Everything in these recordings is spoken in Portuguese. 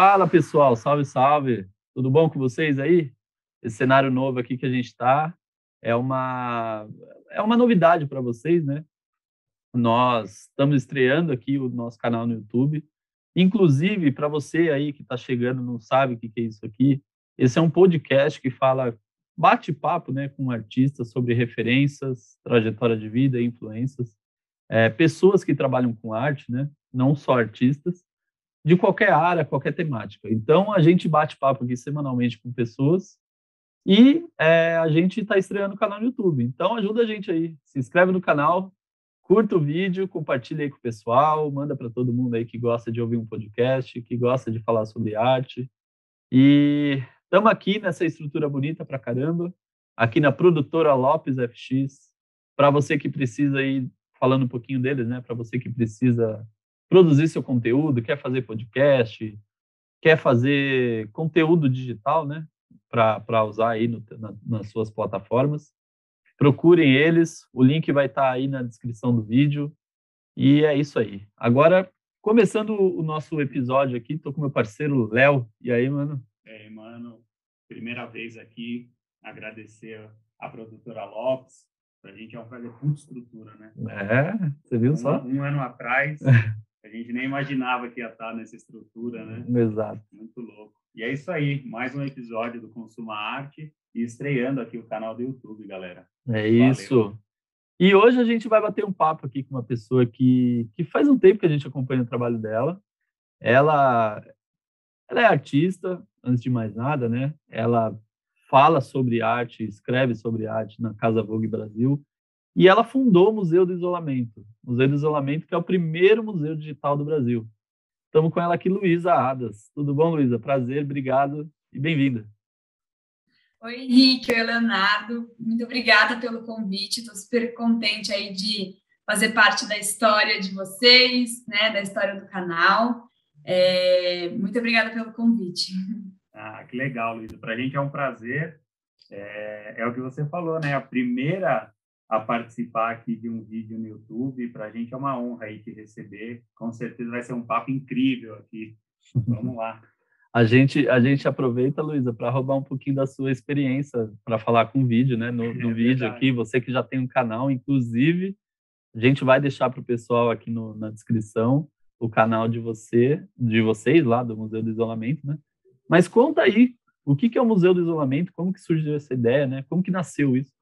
Fala pessoal, salve, salve. Tudo bom com vocês aí? Esse cenário novo aqui que a gente está é uma é uma novidade para vocês, né? Nós estamos estreando aqui o nosso canal no YouTube. Inclusive, para você aí que está chegando, não sabe o que, é isso aqui, esse é um podcast que fala bate-papo né, com artistas sobre referências, trajetória de vida, influências, é, pessoas que trabalham com arte, né, não só artistas, de qualquer área, qualquer temática. Então, a gente bate papo aqui semanalmente com pessoas e é, a gente está estreando o canal no YouTube. Então, ajuda a gente aí. Se inscreve no canal, curta o vídeo, compartilha aí com o pessoal, manda para todo mundo aí que gosta de ouvir um podcast, que gosta de falar sobre arte. E estamos aqui nessa estrutura bonita para caramba, aqui na produtora Lopes FX, para você que precisa aí, falando um pouquinho deles, né? Para você que precisa produzir seu conteúdo, quer fazer podcast, quer fazer conteúdo digital, né? Para usar aí no, na, nas suas plataformas. Procurem eles, o link vai estar tá aí na descrição do vídeo. E é isso aí. Agora, começando o nosso episódio aqui, estou com meu parceiro Léo. E aí, mano? E aí, mano? Primeira vez aqui, agradecer a produtora Lopes. Para a gente é um prazer, puta estrutura, né? É, você viu um, só? Um ano atrás, A gente nem imaginava que ia estar nessa estrutura, né? Exato. Muito louco. E é isso aí, mais um episódio do Consuma Arte e estreando aqui o canal do YouTube, galera. É isso. E hoje a gente vai bater um papo aqui com uma pessoa que, que faz um tempo que a gente acompanha o trabalho dela. Ela, ela é artista, antes de mais nada, né? Ela fala sobre arte, escreve sobre arte na Casa Vogue Brasil. E ela fundou o Museu do Isolamento. Museu do Isolamento, que é o primeiro museu digital do Brasil. Estamos com ela aqui, Luísa Adas. Tudo bom, Luísa? Prazer, obrigado e bem-vinda. Oi, Henrique, oi, Leonardo. Muito obrigada pelo convite. Estou super contente aí de fazer parte da história de vocês, né, da história do canal. É, muito obrigada pelo convite. Ah, que legal, Luísa. Para a gente é um prazer. É, é, o que você falou, né? A primeira a participar aqui de um vídeo no YouTube. Para a gente é uma honra aí te receber. Com certeza vai ser um papo incrível aqui. Vamos lá. A gente, a gente aproveita, Luísa, para roubar um pouquinho da sua experiência para falar com o vídeo, né? No, no é vídeo aqui, você que já tem um canal, inclusive, a gente vai deixar para o pessoal aqui no, na descrição o canal de você, de vocês lá do Museu do Isolamento, né? Mas conta aí, o que, que é o Museu do Isolamento? Como que surgiu essa ideia, né? Como que nasceu isso?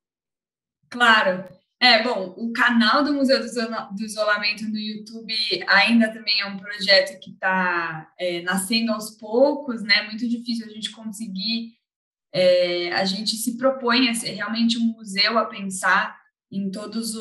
Claro. É, bom, o canal do Museu do Isolamento no YouTube ainda também é um projeto que está é, nascendo aos poucos, né? Muito difícil a gente conseguir. É, a gente se propõe a ser realmente um museu, a pensar em todas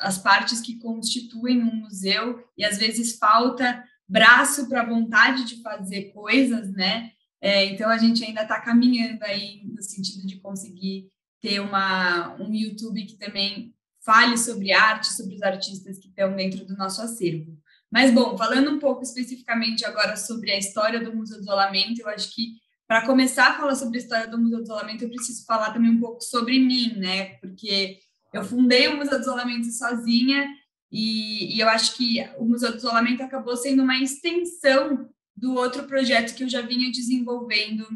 as partes que constituem um museu, e às vezes falta braço para vontade de fazer coisas, né? É, então a gente ainda está caminhando aí no sentido de conseguir ter uma, um YouTube que também fale sobre arte, sobre os artistas que estão dentro do nosso acervo. Mas, bom, falando um pouco especificamente agora sobre a história do Museu do Isolamento, eu acho que para começar a falar sobre a história do Museu do Isolamento, eu preciso falar também um pouco sobre mim, né? Porque eu fundei o Museu do Isolamento sozinha e, e eu acho que o Museu do Isolamento acabou sendo uma extensão do outro projeto que eu já vinha desenvolvendo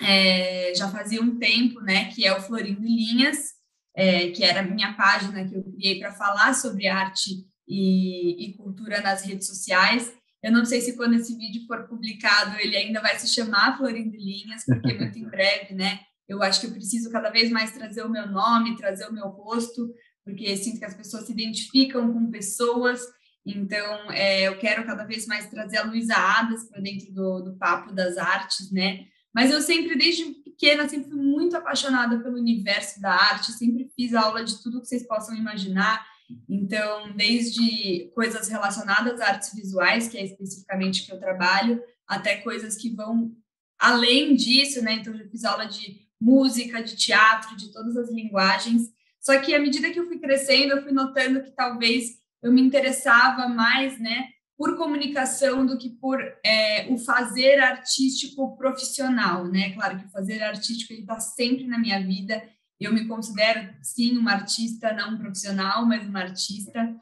é, já fazia um tempo, né, que é o Florindo Linhas, é, que era a minha página que eu criei para falar sobre arte e, e, cultura nas redes sociais. Eu não sei se quando esse vídeo for publicado ele ainda vai se chamar Florindo Linhas, porque muito em breve, né, eu acho que eu preciso cada vez mais trazer o meu nome, trazer o meu rosto, porque sinto que as pessoas se identificam com pessoas, então é, eu quero cada vez mais trazer a Luísa Adas para dentro do, do papo das artes, né, mas eu sempre, desde pequena, sempre fui muito apaixonada pelo universo da arte, sempre fiz aula de tudo que vocês possam imaginar. Então, desde coisas relacionadas a artes visuais, que é especificamente que eu trabalho, até coisas que vão além disso, né? Então, eu fiz aula de música, de teatro, de todas as linguagens. Só que à medida que eu fui crescendo, eu fui notando que talvez eu me interessava mais, né, por comunicação do que por é, o fazer artístico profissional, né? Claro que o fazer artístico está sempre na minha vida. Eu me considero sim uma artista, não um profissional, mas uma artista.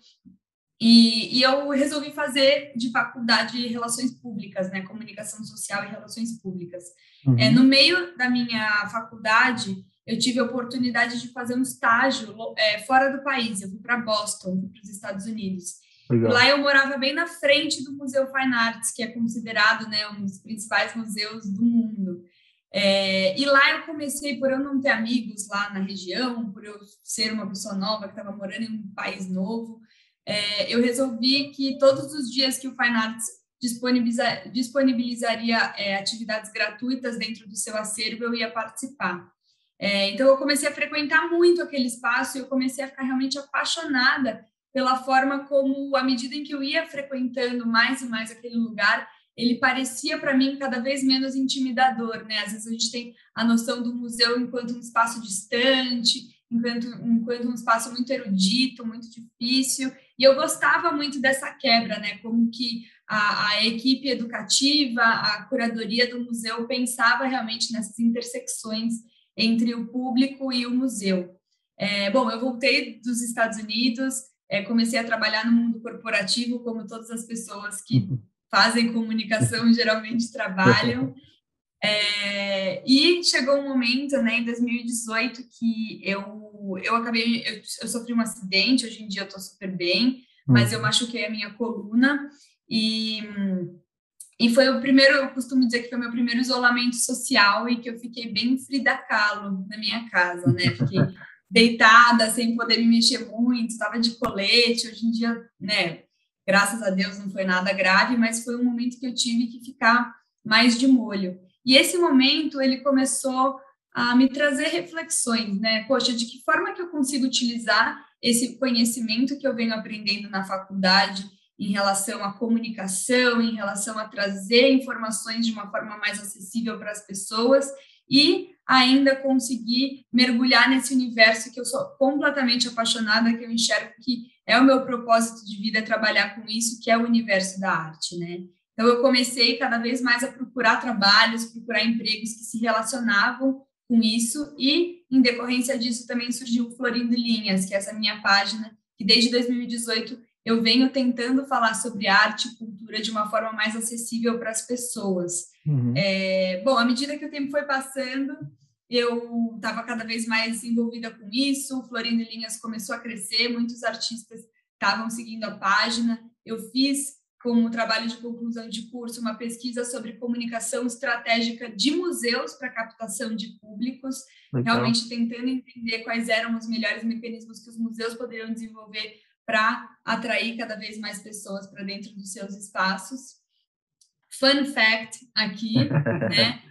E, e, eu resolvi fazer de faculdade de relações públicas, né, comunicação social e relações públicas. Uhum. É, no meio da minha faculdade, eu tive a oportunidade de fazer um estágio é, fora do país. Eu fui para Boston, para os Estados Unidos. Legal. Lá eu morava bem na frente do Museu Fine Arts, que é considerado né, um dos principais museus do mundo. É, e lá eu comecei, por eu não ter amigos lá na região, por eu ser uma pessoa nova que estava morando em um país novo, é, eu resolvi que todos os dias que o Fine Arts disponibiliza, disponibilizaria é, atividades gratuitas dentro do seu acervo, eu ia participar. É, então, eu comecei a frequentar muito aquele espaço e eu comecei a ficar realmente apaixonada pela forma como, à medida em que eu ia frequentando mais e mais aquele lugar, ele parecia para mim cada vez menos intimidador, né? Às vezes a gente tem a noção do museu enquanto um espaço distante, enquanto, enquanto um espaço muito erudito, muito difícil, e eu gostava muito dessa quebra, né? Como que a, a, equipe educativa, a curadoria do museu pensava realmente nessas intersecções entre o público e o museu. É, bom, eu voltei dos Estados Unidos, é, comecei a trabalhar no mundo corporativo, como todas as pessoas que uhum. fazem comunicação geralmente trabalham. É, e chegou um momento, né, em 2018, que eu, eu acabei, eu, eu sofri um acidente, hoje em dia eu estou super bem, mas eu uhum. machuquei a minha coluna e, e foi o primeiro, eu costumo dizer que foi o meu primeiro isolamento social e que eu fiquei bem Frida Kahlo na minha casa, né, fiquei deitada, sem poder me mexer muito, estava de colete, hoje em dia, né, graças a Deus não foi nada grave, mas foi um momento que eu tive que ficar mais de molho. E esse momento ele começou a me trazer reflexões, né? Poxa, de que forma que eu consigo utilizar esse conhecimento que eu venho aprendendo na faculdade em relação à comunicação, em relação a trazer informações de uma forma mais acessível para as pessoas e ainda conseguir mergulhar nesse universo que eu sou completamente apaixonada, que eu enxergo que é o meu propósito de vida trabalhar com isso, que é o universo da arte, né? Então, eu comecei cada vez mais a procurar trabalhos, procurar empregos que se relacionavam com isso, e em decorrência disso também surgiu o Florindo Linhas, que é essa minha página, que desde 2018 eu venho tentando falar sobre arte e cultura de uma forma mais acessível para as pessoas. Uhum. É, bom, à medida que o tempo foi passando, eu estava cada vez mais envolvida com isso, Florindo Linhas começou a crescer, muitos artistas estavam seguindo a página, eu fiz como trabalho de conclusão de curso, uma pesquisa sobre comunicação estratégica de museus para captação de públicos, Legal. realmente tentando entender quais eram os melhores mecanismos que os museus poderiam desenvolver para atrair cada vez mais pessoas para dentro dos seus espaços. Fun fact aqui, né?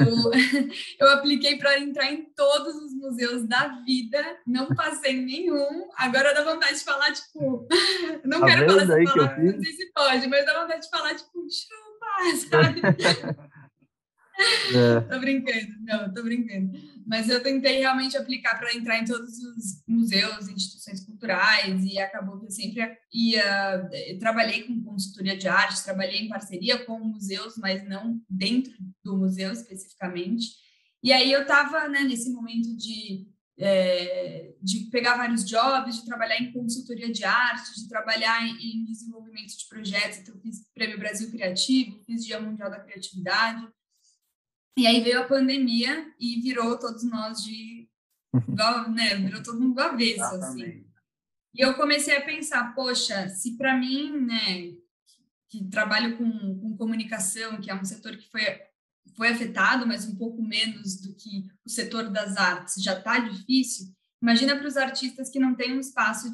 Eu, eu apliquei para entrar em todos os museus da vida, não passei em nenhum. Agora dá vontade de falar, tipo, não tá quero falar essa palavra, não sei se pode, mas dá vontade de falar, tipo, chupa, sabe? É. tô brincando, não, tô brincando. Mas eu tentei realmente aplicar para entrar em todos os museus, instituições culturais, e acabou que eu sempre ia. Eu trabalhei com consultoria de arte, trabalhei em parceria com museus, mas não dentro do museu especificamente. E aí eu estava né, nesse momento de, é, de pegar vários jobs, de trabalhar em consultoria de arte, de trabalhar em, desenvolvimento de projetos. Então, fiz Prêmio Brasil Criativo, fiz Dia Mundial da Criatividade e aí veio a pandemia e virou todos nós de. né, virou todo mundo do avesso, assim. E eu comecei a pensar, poxa, se para mim, né, que trabalho com, com comunicação, que é um setor que foi, foi afetado, mas um pouco menos do que o setor das artes, já está difícil, Imagina para os artistas que não têm um espaço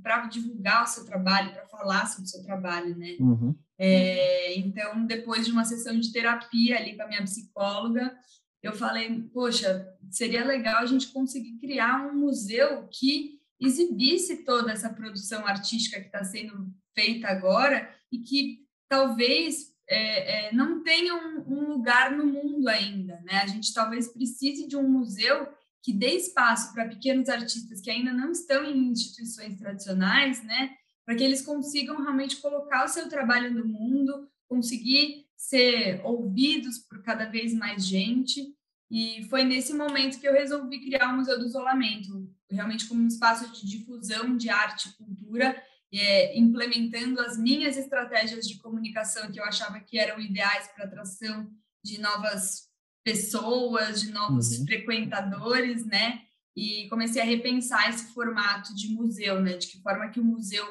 para divulgar o seu trabalho, para falar sobre o seu trabalho, né? Uhum. É, então, depois de uma sessão de terapia ali com a minha psicóloga, eu falei, poxa, seria legal a gente conseguir criar um museu que exibisse toda essa produção artística que está sendo feita agora e que talvez é, é, não tenha um, um lugar no mundo ainda, né? A gente talvez precise de um museu que dê espaço para pequenos artistas que ainda não estão em instituições tradicionais, né, para que eles consigam realmente colocar o seu trabalho no mundo, conseguir ser ouvidos por cada vez mais gente. E foi nesse momento que eu resolvi criar o Museu do Isolamento, realmente como um espaço de difusão de arte e cultura. é, implementando as minhas estratégias de comunicação que eu achava que eram ideais para atração de novas pessoas, de novos uhum. frequentadores, né? E comecei a repensar esse formato de museu, né? De que forma que o museu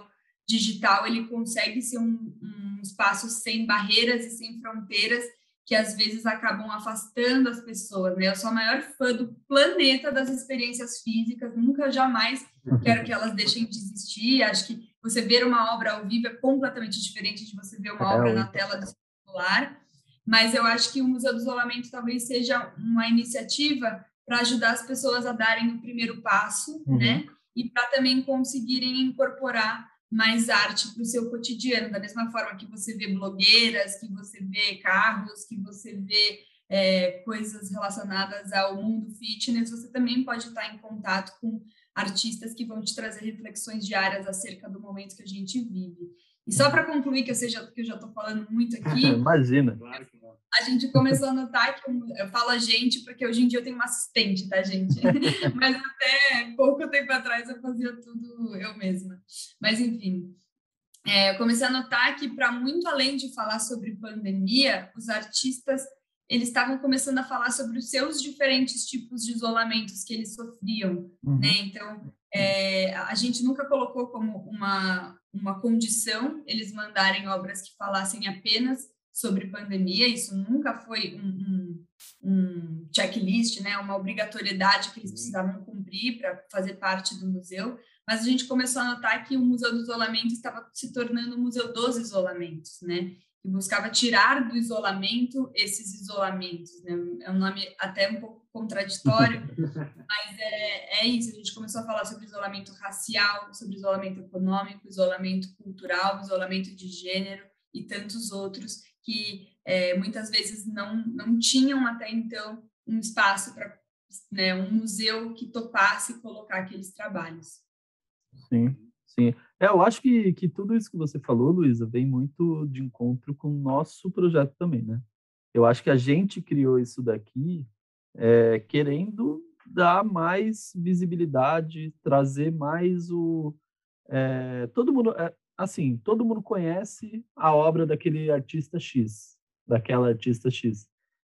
digital ele consegue ser um, um espaço sem barreiras e sem fronteiras que às vezes acabam afastando as pessoas, né? Eu sou a maior fã do planeta das experiências físicas, nunca jamais quero que elas deixem de existir. Acho que você ver uma obra ao vivo é completamente diferente de você ver uma é, obra na tela do celular. Mas eu acho que o Museu do Isolamento talvez seja uma iniciativa para ajudar as pessoas a darem o primeiro passo, uhum. né? E para também conseguirem incorporar mais arte para o seu cotidiano, da mesma forma que você vê blogueiras, que você vê carros, que você vê é, coisas relacionadas ao mundo fitness, você também pode estar em contato com artistas que vão te trazer reflexões diárias acerca do momento que a gente vive. E só para concluir, que eu, seja, que eu já estou falando muito aqui. Imagina. A gente começou a notar que eu, eu falo a gente, porque hoje em dia eu tenho uma assistente, tá, gente? Mas até pouco tempo atrás eu fazia tudo eu mesma. Mas, enfim. É, eu comecei a notar que, para muito além de falar sobre pandemia, os artistas eles estavam começando a falar sobre os seus diferentes tipos de isolamentos que eles sofriam, uhum. né? Então, é, a gente nunca colocou como uma, uma condição eles mandarem obras que falassem apenas sobre pandemia, isso nunca foi um, um, um checklist, né, uma obrigatoriedade que eles precisavam cumprir para fazer parte do museu, mas a gente começou a notar que o Museu do Isolamento estava se tornando o Museu dos Isolamentos, né, que buscava tirar do isolamento esses isolamentos, né, é um nome até um pouco contraditório, mas é, é isso. A gente começou a falar sobre isolamento racial, sobre isolamento econômico, isolamento cultural, isolamento de gênero e tantos outros que é, muitas vezes não, não tinham até então um espaço para né, um museu que topasse colocar aqueles trabalhos. Sim, sim. É, eu acho que, que tudo isso que você falou, Luísa, vem muito de encontro com o nosso projeto também, né? Eu acho que a gente criou isso daqui é, querendo dar mais visibilidade, trazer mais o. É, todo mundo, é, assim, todo mundo conhece a obra daquele artista X, daquela artista X,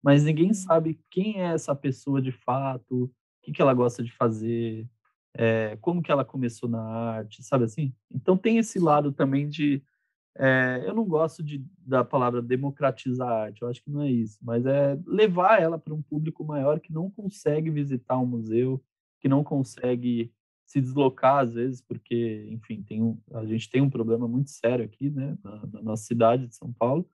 mas ninguém sabe quem é essa pessoa de fato, o que, que ela gosta de fazer, é, como que ela começou na arte, sabe assim? Então tem esse lado também de é, eu não gosto de, da palavra democratizar a arte, eu acho que não é isso, mas é levar ela para um público maior que não consegue visitar um museu, que não consegue se deslocar às vezes, porque, enfim, tem um, a gente tem um problema muito sério aqui, né, na, na nossa cidade de São Paulo,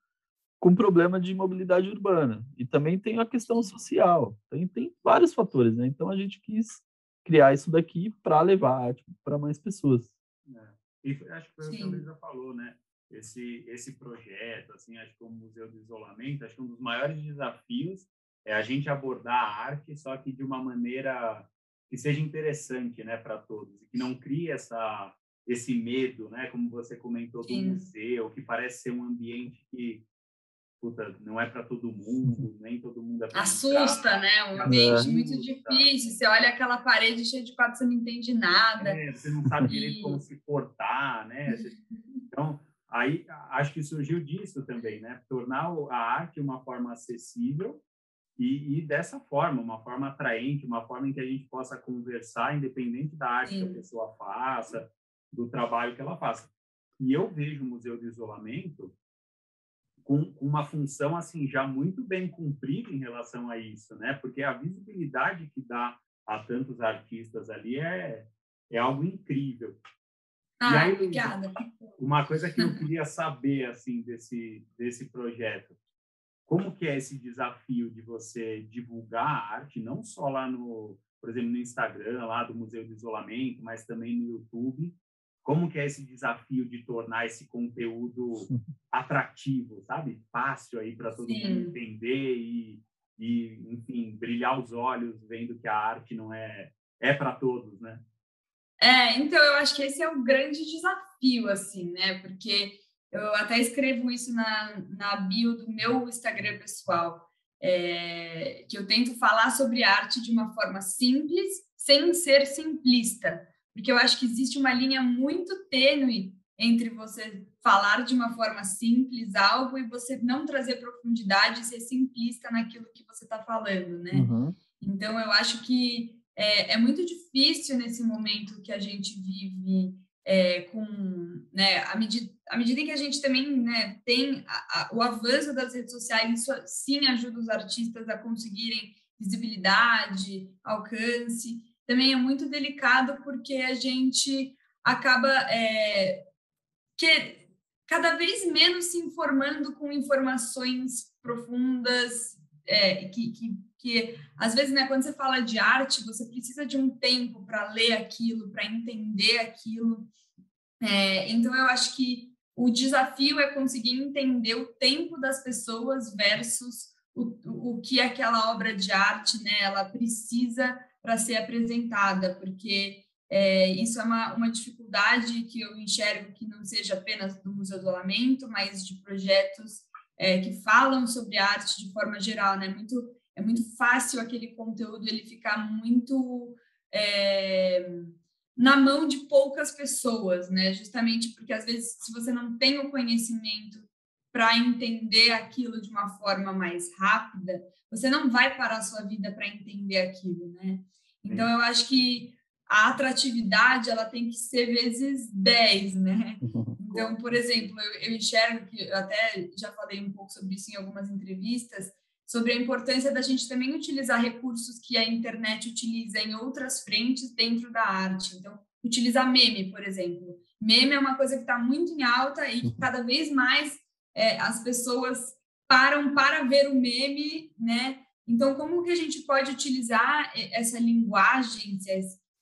com problema de mobilidade urbana. E também tem a questão social, tem, tem vários fatores, né? Então a gente quis criar isso daqui para levar arte para mais pessoas. É. E acho que foi o que a Luísa falou, né? esse esse projeto, assim, acho que o Museu do Isolamento, acho que um dos maiores desafios é a gente abordar a arte, só que de uma maneira que seja interessante, né, para todos e que não crie essa esse medo, né, como você comentou do Sim. museu, que parece ser um ambiente que puta, não é para todo mundo, nem todo mundo é Assusta, né? Um ambiente Assusta. muito difícil. Você olha aquela parede cheia de quadros, você não entende nada. É, você não sabe direito como se portar, né? Então, Aí acho que surgiu disso também, né? Tornar a arte uma forma acessível e, e, dessa forma, uma forma atraente, uma forma em que a gente possa conversar, independente da arte Sim. que a pessoa faça, do trabalho que ela faça. E eu vejo o Museu do Isolamento com, uma função assim já muito bem cumprida em relação a isso, né? Porque a visibilidade que dá a tantos artistas ali é, é algo incrível. Ah, aí, obrigada. Uma coisa que eu queria saber assim desse desse projeto, como que é esse desafio de você divulgar a arte não só lá no, por exemplo, no Instagram lá do Museu do Isolamento, mas também no YouTube? Como que é esse desafio de tornar esse conteúdo atrativo, sabe? Fácil aí para todo Sim. mundo entender e, e, enfim, brilhar os olhos vendo que a arte não é é para todos, né? É, então eu acho que esse é o grande desafio, assim, né? Porque eu até escrevo isso na, na bio do meu Instagram pessoal, é, que eu tento falar sobre arte de uma forma simples, sem ser simplista, porque eu acho que existe uma linha muito tênue entre você falar de uma forma simples algo e você não trazer profundidade e ser simplista naquilo que você está falando, né? Uhum. Então, eu acho que é, é, muito difícil nesse momento que a gente vive é, com, né, à medida, à medida em que a gente também né, tem a, a, o avanço das redes sociais, isso sim ajuda os artistas a conseguirem visibilidade, alcance, também é muito delicado porque a gente acaba é, que cada vez menos se informando com informações profundas é, que, que, que às vezes né quando você fala de arte você precisa de um tempo para ler aquilo para entender aquilo. É, então eu acho que o desafio é conseguir entender o tempo das pessoas versus o, o que aquela obra de arte né ela precisa para ser apresentada porque é, isso é uma, uma dificuldade que eu enxergo que não seja apenas do Museu do Lamento, mas de projetos é, que falam sobre arte de forma geral, né? Muito, é muito fácil aquele conteúdo ele ficar muito é, na mão de poucas pessoas, né? Justamente porque às vezes se você não tem o conhecimento para entender aquilo de uma forma mais rápida, você não vai parar a sua vida para entender aquilo, né? Então eu acho que a atratividade ela tem que ser vezes 10, né? Então, por exemplo, eu, eu enxergo que eu até já falei um pouco sobre isso em algumas entrevistas, sobre a importância da gente também utilizar recursos que a internet utiliza em outras frentes dentro da arte. Então, utilizar meme, por exemplo. Meme é uma coisa que está muito em alta e que uhum. cada vez mais é, as pessoas param para ver o meme, né? Então, como que a gente pode utilizar essa linguagem, se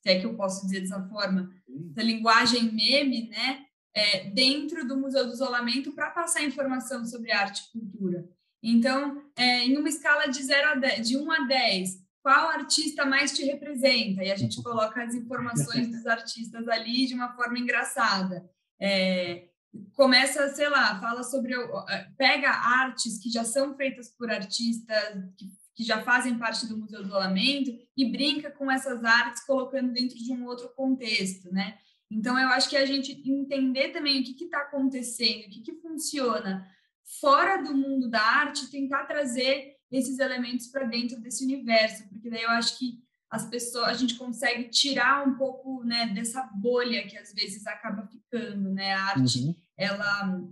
é que eu posso dizer dessa forma, da linguagem meme, né, é, dentro do Museu do Isolamento para passar informação sobre arte e cultura. Então, é, em uma escala de, 0 a 10, de 1 a 10, qual artista mais te representa? E a gente coloca as informações dos artistas ali de uma forma engraçada. É, começa, sei lá, fala sobre. Pega artes que já são feitas por artistas, que que já fazem parte do Museu do Isolamento e brinca com essas artes colocando dentro de um outro contexto, né? Então, eu acho que a gente entender também o que está acontecendo, o que, que funciona fora do mundo da arte, tentar trazer esses elementos para dentro desse universo, porque daí eu acho que as pessoas, a gente consegue tirar um pouco né, dessa bolha que às vezes acaba ficando, né? A arte, uhum. ela,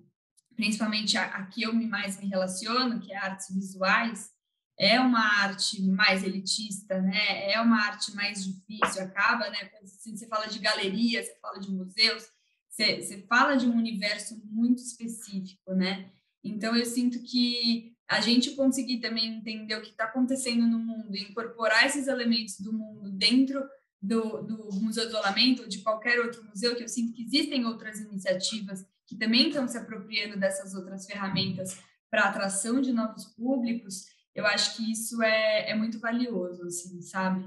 principalmente a, a que eu mais me relaciono, que é artes visuais, é uma arte mais elitista, né? É uma arte mais difícil, acaba, né? Quando você fala de galeria, você fala de museus, você, você fala de um universo muito específico, né? Então eu sinto que a gente conseguir também entender o que está acontecendo no mundo e incorporar esses elementos do mundo dentro do, do Museu do Isolamento ou de qualquer outro museu, que eu sinto que existem outras iniciativas que também estão se apropriando dessas outras ferramentas para atração de novos públicos, eu acho que isso é, é muito valioso, assim, sabe?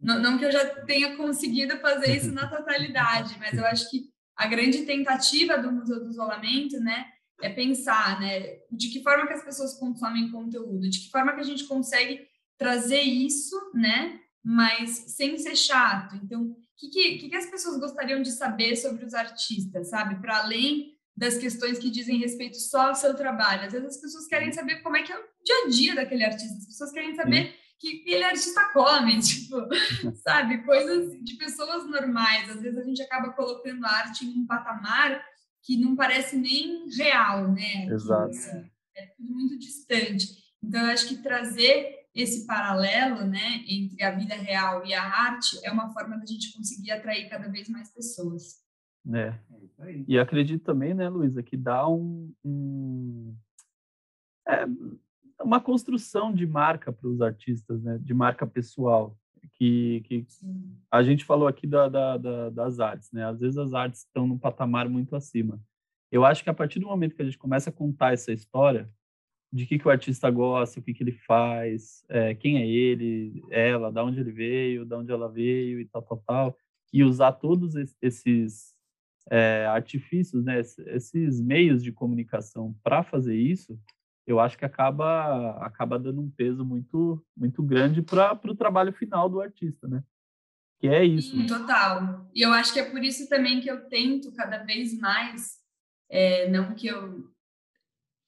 Não, não que eu já tenha conseguido fazer isso na totalidade, mas eu acho que a grande tentativa do Museu do Isolamento, né, é pensar, né, de que forma que as pessoas consomem conteúdo, de que forma que a gente consegue trazer isso, né, mas sem ser chato. Então, o que, que, que as pessoas gostariam de saber sobre os artistas, sabe? Para além das questões que dizem respeito só ao seu trabalho. Às vezes as pessoas querem saber como é que é o dia a dia daquele artista, as pessoas querem saber que ele artista come, tipo, sabe? Coisas de pessoas normais. Às vezes a gente acaba colocando a arte em um patamar que não parece nem real, né? Exato. Assim, é tudo muito distante. Então, eu acho que trazer esse paralelo, né, entre a vida real e a arte é uma forma da gente conseguir atrair cada vez mais pessoas. É. é e acredito também, né, Luísa, que dá um, um é, uma construção de marca para os artistas, né, de marca pessoal, que, que a gente falou aqui da, da, da, das artes, né, às vezes as artes estão num patamar muito acima. Eu acho que a partir do momento que a gente começa a contar essa história, de que, que o artista gosta, o que, que ele faz, é, quem é ele, ela, da onde ele veio, da onde ela veio e tal, tal, tal, e usar todos esses é, artifícios, né, esses meios de comunicação para fazer isso, eu acho que acaba acaba dando um peso muito muito grande para o trabalho final do artista, né? que é isso. Sim, total. E eu acho que é por isso também que eu tento cada vez mais, é, não que eu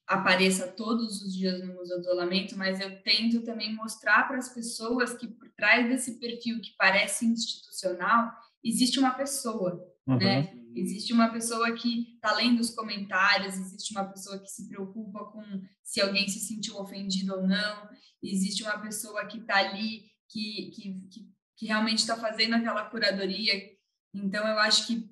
apareça todos os dias no Museu do Isolamento, mas eu tento também mostrar para as pessoas que por trás desse perfil que parece institucional, existe uma pessoa, uhum. né? Existe uma pessoa que está lendo os comentários, existe uma pessoa que se preocupa com se alguém se sentiu ofendido ou não, existe uma pessoa que está ali, que, que, que, que realmente está fazendo aquela curadoria. Então, eu acho que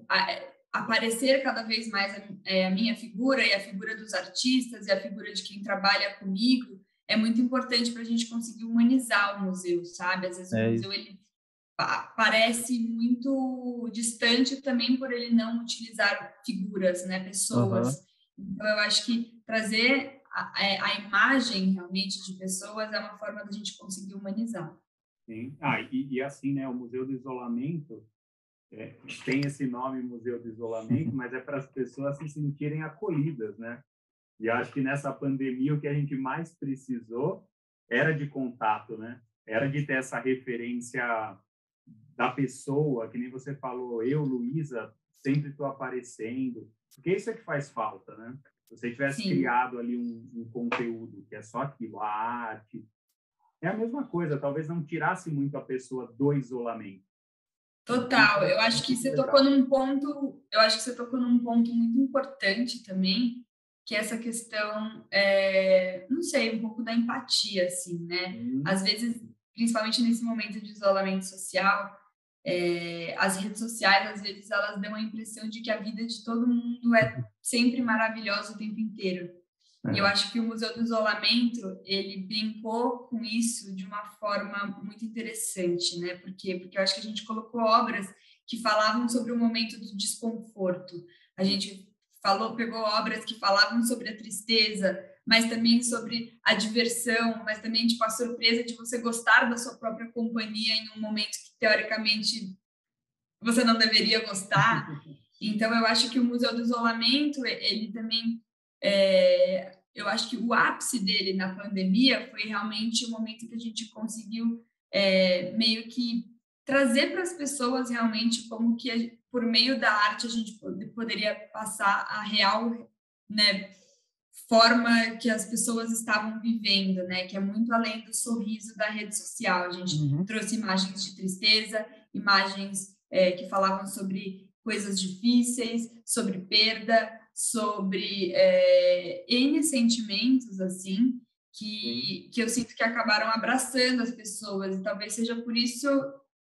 aparecer cada vez mais a, é, a, minha figura e a figura dos artistas e a figura de quem trabalha comigo é muito importante para a gente conseguir humanizar o museu, sabe? Às vezes é o museu ele parece muito distante também por ele não utilizar figuras, né, pessoas. Uhum. Então eu acho que trazer a, é, a, imagem realmente de pessoas é uma forma da gente conseguir humanizar. Sim. Ah, e, e assim, né, o Museu do Isolamento é, tem esse nome Museu do Isolamento, mas é para as pessoas se sentirem acolhidas, né? E acho que nessa pandemia o que a gente mais precisou era de contato, né? Era de ter essa referência da pessoa, que nem você falou, eu, Luísa, sempre estou aparecendo, porque isso é que faz falta, né? Se você tivesse Sim. criado ali um, um, conteúdo que é só aquilo, a arte, é a mesma coisa, talvez não tirasse muito a pessoa do isolamento, Total, eu acho que você tocou num ponto, eu acho que você tocou num ponto muito importante também, que é essa questão, é, não sei, um pouco da empatia, assim, né? Uhum. Às vezes, principalmente nesse momento de isolamento social, é, as redes sociais, às vezes, elas dão a impressão de que a vida de todo mundo é sempre maravilhosa o tempo inteiro. E eu é. acho que o Museu do Isolamento, ele brincou com isso de uma forma muito interessante, né? Por quê? Porque eu acho que a gente colocou obras que falavam sobre o momento do desconforto. A gente falou, pegou obras que falavam sobre a tristeza, mas também sobre a diversão, mas também tipo a surpresa de você gostar da sua própria companhia em um momento que teoricamente você não deveria gostar. Então eu acho que o Museu do Isolamento, ele também é, eu acho que o ápice dele na pandemia foi realmente o momento que a gente conseguiu é, meio que trazer para as pessoas realmente como que por meio da arte a gente poderia passar a real né, forma que as pessoas estavam vivendo, né, que é muito além do sorriso da rede social. A gente uhum. trouxe imagens de tristeza, imagens é, que falavam sobre coisas difíceis, sobre perda, sobre é, N sentimentos, assim, que, que eu sinto que acabaram abraçando as pessoas, e talvez seja por isso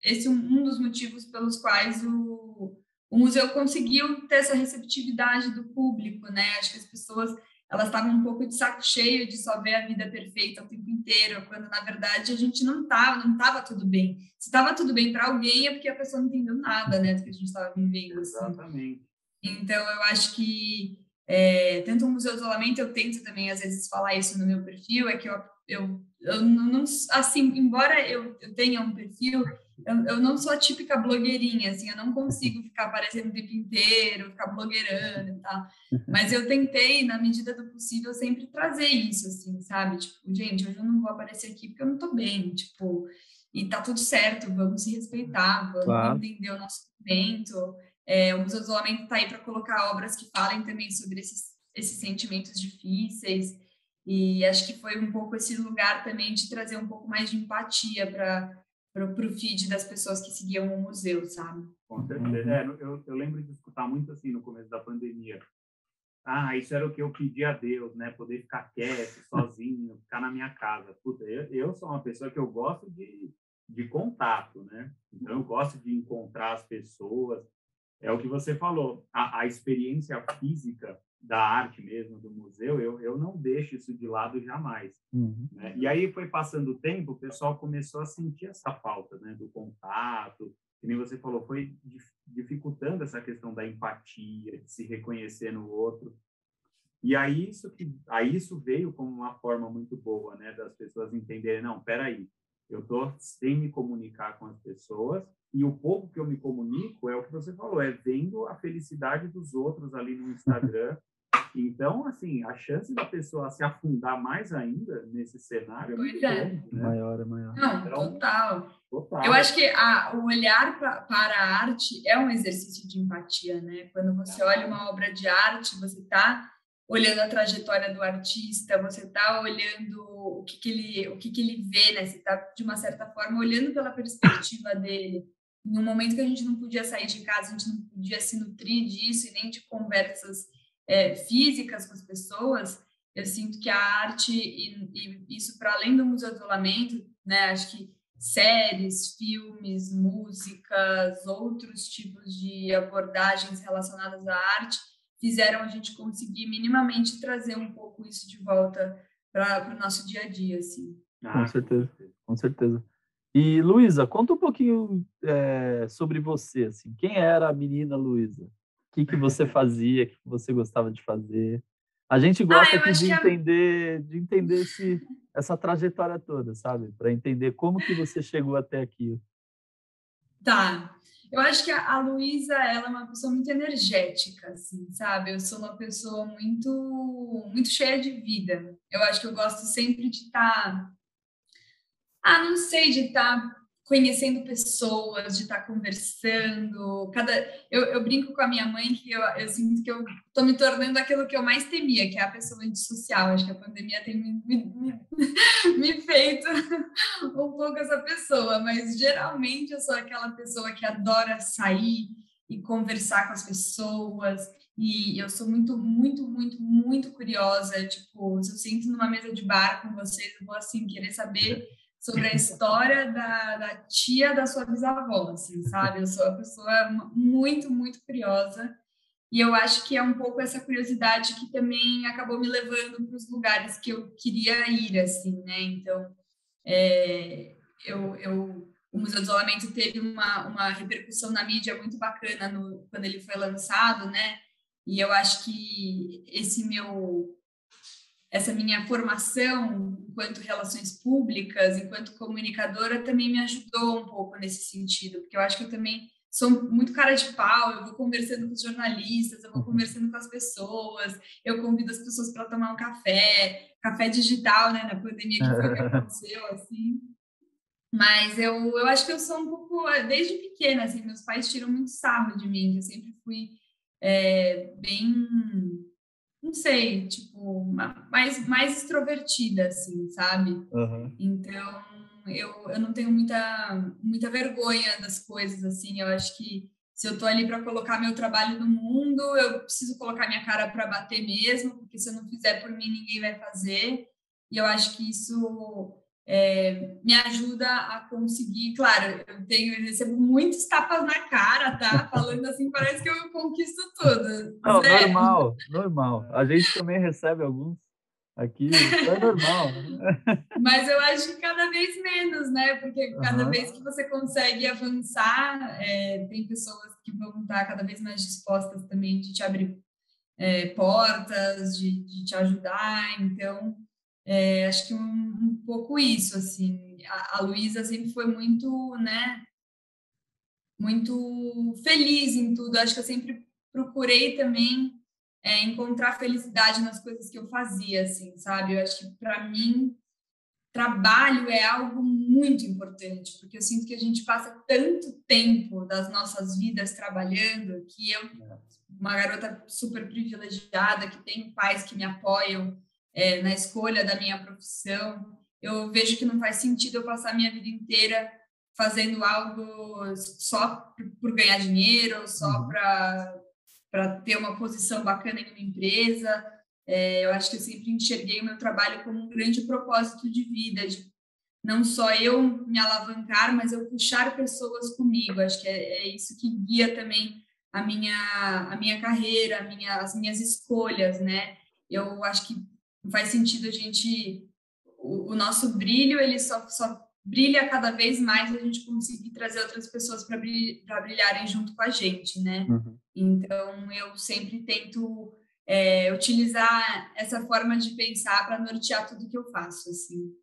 esse um dos motivos pelos quais o, o museu conseguiu ter essa receptividade do público, né? Acho que as pessoas elas estavam um pouco de saco cheio de só ver a vida perfeita o tempo inteiro, quando na verdade a gente não estava, não estava tudo bem. Se estava tudo bem para alguém é porque a pessoa não entendeu nada, né, do que a gente estava vivendo. Assim. Exatamente. Então, eu acho que é, tanto o Museu do Isolamento, eu tento também, às vezes, falar isso no meu perfil, é que eu, eu, eu não, assim, embora eu, eu tenha um perfil, eu, eu, não sou a típica blogueirinha, assim, eu não consigo ficar aparecendo o tempo inteiro, ficar blogueirando e tal, mas eu tentei, na medida do possível, sempre trazer isso, assim, sabe, tipo, gente, hoje eu não vou aparecer aqui porque eu não tô bem, tipo, e tá tudo certo, vamos se respeitar, vamos claro. entender o nosso momento, é, o Museu do Isolamento está aí para colocar obras que falem também sobre esses, esses sentimentos difíceis, e acho que foi um pouco esse lugar também de trazer um pouco mais de empatia para o feed das pessoas que seguiam o museu, sabe? Com certeza. É, eu, eu lembro de escutar muito assim no começo da pandemia. Ah, isso era o que eu pedi a Deus, né? Poder ficar quieto, sozinho, ficar na minha casa. Puta, eu, eu sou uma pessoa que eu gosto de, de contato, né? Então, eu gosto de encontrar as pessoas é o que você falou, a, a, experiência física da arte mesmo, do museu, eu, eu não deixo isso de lado jamais. Uhum. Né? E aí foi passando o tempo, o pessoal começou a sentir essa falta né, do contato, que nem você falou, foi dificultando essa questão da empatia, de se reconhecer no outro. E aí isso, que, aí isso veio como uma forma muito boa né, das pessoas entenderem, não, peraí, eu estou sem me comunicar com as pessoas, e o pouco que eu me comunico é o que você falou, é vendo a felicidade dos outros ali no Instagram, Então, assim, a chance da pessoa se afundar mais ainda nesse cenário é muito é. grande, né? Maior, é maior. Não, então, total. total. Eu acho que a, o olhar pra, para a arte é um exercício de empatia, né? Quando você olha uma obra de arte, você está olhando a trajetória do artista, você está olhando o que, que ele o que, que ele vê, né? Você está de uma certa forma olhando pela perspectiva dele. No momento que a gente não podia sair de casa, a gente não podia se nutrir disso e nem de conversas é, físicas com as pessoas, eu sinto que a arte e, e isso para além do museu do isolamento, né? Acho que séries, filmes, músicas, outros tipos de abordagens relacionadas à arte fizeram a gente conseguir minimamente trazer um pouco isso de volta para o nosso dia a dia, assim. Ah, com certeza, com certeza. E Luísa, conta um pouquinho é, sobre você, assim. Quem era a menina Luísa? O que, que você fazia? O que você gostava de fazer? A gente gosta ah, de, entender, de entender esse, essa trajetória toda, sabe? Para entender como que você chegou até aqui. Tá. Eu acho que a, a Luísa, ela é uma pessoa muito energética, assim, sabe? Eu sou uma pessoa muito, muito cheia de vida. Eu acho que eu gosto sempre de estar... Tá, ah, não sei, de estar tá conhecendo pessoas, de estar tá conversando. Cada, eu, eu, brinco com a minha mãe que eu, eu sinto que eu estou me tornando aquilo que eu mais temia, que é a pessoa antissocial. Acho que a pandemia tem me, me, me, feito um pouco essa pessoa, mas geralmente eu sou aquela pessoa que adora sair e conversar com as pessoas. E eu sou muito, muito, muito, muito curiosa. Tipo, se eu sinto numa mesa de bar com vocês, eu vou assim querer saber sobre a história da, da tia da sua bisavó, assim, sabe? Eu sou uma pessoa muito, muito curiosa e eu acho que é um pouco essa curiosidade que também acabou me levando para os lugares que eu queria ir, assim, né? Então, é, eu, eu, o Museu do Isolamento teve uma, uma repercussão na mídia muito bacana no, quando ele foi lançado, né? E eu acho que esse meu essa minha formação enquanto relações públicas, enquanto comunicadora, também me ajudou um pouco nesse sentido, porque eu acho que eu também sou muito cara de pau, eu vou conversando com os jornalistas, eu vou uhum. conversando com as pessoas, eu convido as pessoas para tomar um café, café digital, né, na pandemia que foi que aconteceu, assim. Mas eu, eu acho que eu sou um pouco, desde pequena, assim, meus pais tiram muito sarro de mim, eu sempre fui é, bem não sei, tipo, mais, mais extrovertida, assim, sabe? Uhum. Então, eu, eu não tenho muita, muita vergonha das coisas, assim, eu acho que se eu tô ali para colocar meu trabalho no mundo, eu preciso colocar minha cara para bater mesmo, porque se eu não fizer por mim, ninguém vai fazer. E eu acho que isso é, me ajuda a conseguir, claro, eu tenho, eu recebo muitos tapas na cara, tá? Falando assim, parece que eu conquisto tudo. Não, normal, normal. A gente também recebe alguns aqui, é normal. Mas eu acho que cada vez menos, né? Porque cada uhum. vez que você consegue avançar, é, tem pessoas que vão estar cada vez mais dispostas também de te abrir é, portas, de, de te ajudar. Então, é, acho que um, um, pouco isso, assim. A, a Luísa sempre foi muito, né? Muito feliz em tudo. Acho que eu sempre procurei também é, encontrar felicidade nas coisas que eu fazia, assim, sabe? Eu acho que para mim trabalho é algo muito importante, porque eu sinto que a gente passa tanto tempo das nossas vidas trabalhando que eu, uma garota super privilegiada, que tem pais que me apoiam, é, na escolha da minha profissão. Eu vejo que não faz sentido eu passar a minha vida inteira fazendo algo só por ganhar dinheiro, só uhum. para ter uma posição bacana em uma empresa. É, eu acho que eu sempre enxerguei o meu trabalho como um grande propósito de vida, de não só eu me alavancar, mas eu puxar pessoas comigo. Acho que é, é isso que guia também a minha, a minha carreira, a minha, as minhas escolhas, né? Eu acho que não faz sentido a gente o, o nosso brilho ele só, só brilha cada vez mais a gente conseguir trazer outras pessoas para brilharem junto com a gente, né? Uhum. Então eu sempre tento é, utilizar essa forma de pensar para nortear tudo que eu faço, assim.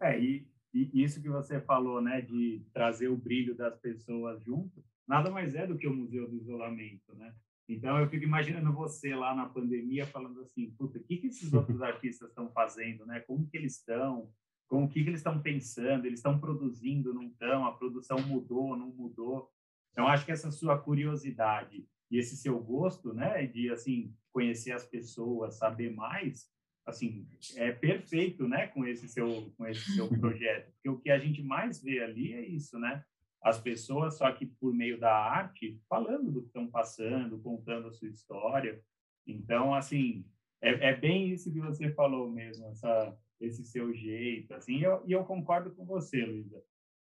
É, e, e, isso que você falou, né, de trazer o brilho das pessoas junto, nada mais é do que o Museu do Isolamento, né? Então, eu fico imaginando você lá na pandemia falando assim, puta, o que, que esses outros artistas estão fazendo, né? Como que eles estão? Com o que, que eles estão pensando? Eles estão produzindo, não estão? A produção mudou, não mudou? Então, acho que essa sua curiosidade e esse seu gosto, né, de, assim, conhecer as pessoas, saber mais, assim, é perfeito, né, com esse seu, com esse seu projeto. Porque o que a gente mais vê ali é isso, né? As pessoas, só que por meio da arte, falando do que estão passando, contando a sua história. Então, assim, é, é bem isso que você falou mesmo, essa, esse seu jeito, assim, eu, e eu concordo com você, Luísa.